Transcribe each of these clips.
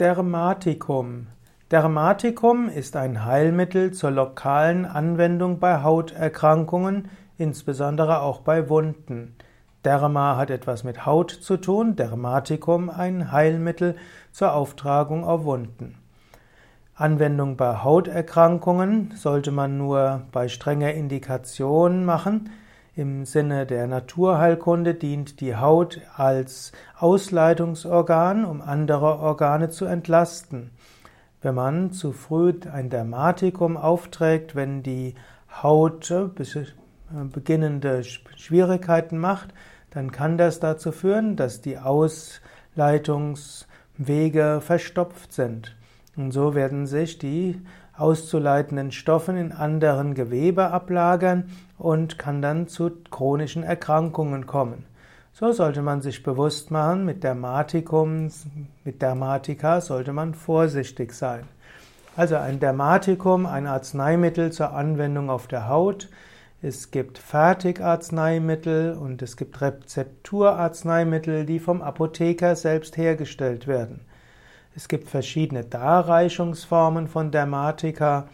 Dermatikum. Dermatikum ist ein Heilmittel zur lokalen Anwendung bei Hauterkrankungen, insbesondere auch bei Wunden. Derma hat etwas mit Haut zu tun, Dermatikum ein Heilmittel zur Auftragung auf Wunden. Anwendung bei Hauterkrankungen sollte man nur bei strenger Indikation machen. Im Sinne der Naturheilkunde dient die Haut als Ausleitungsorgan, um andere Organe zu entlasten. Wenn man zu früh ein Dermatikum aufträgt, wenn die Haut äh, beginnende Schwierigkeiten macht, dann kann das dazu führen, dass die Ausleitungswege verstopft sind. Und so werden sich die auszuleitenden Stoffen in anderen Gewebe ablagern und kann dann zu chronischen Erkrankungen kommen. So sollte man sich bewusst machen, mit Dermatikum, mit Dermatika sollte man vorsichtig sein. Also ein Dermatikum, ein Arzneimittel zur Anwendung auf der Haut. Es gibt Fertigarzneimittel und es gibt Rezepturarzneimittel, die vom Apotheker selbst hergestellt werden. Es gibt verschiedene Darreichungsformen von Dermatika.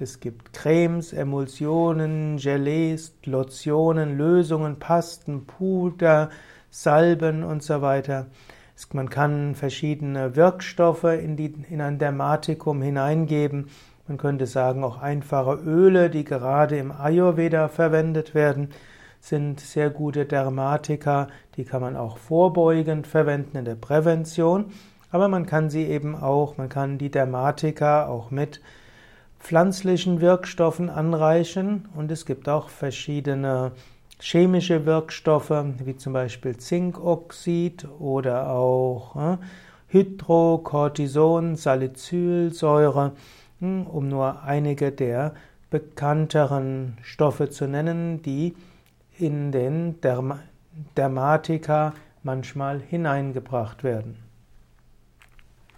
Es gibt Cremes, Emulsionen, Gelees, Lotionen, Lösungen, Pasten, Puder, Salben und so weiter. Man kann verschiedene Wirkstoffe in, die, in ein Dermatikum hineingeben. Man könnte sagen, auch einfache Öle, die gerade im Ayurveda verwendet werden, sind sehr gute Dermatika. Die kann man auch vorbeugend verwenden in der Prävention. Aber man kann sie eben auch, man kann die Dermatika auch mit pflanzlichen Wirkstoffen anreichen und es gibt auch verschiedene chemische Wirkstoffe, wie zum Beispiel Zinkoxid oder auch äh, Hydrocortison, Salicylsäure, hm, um nur einige der bekannteren Stoffe zu nennen, die in den Derm Dermatika manchmal hineingebracht werden.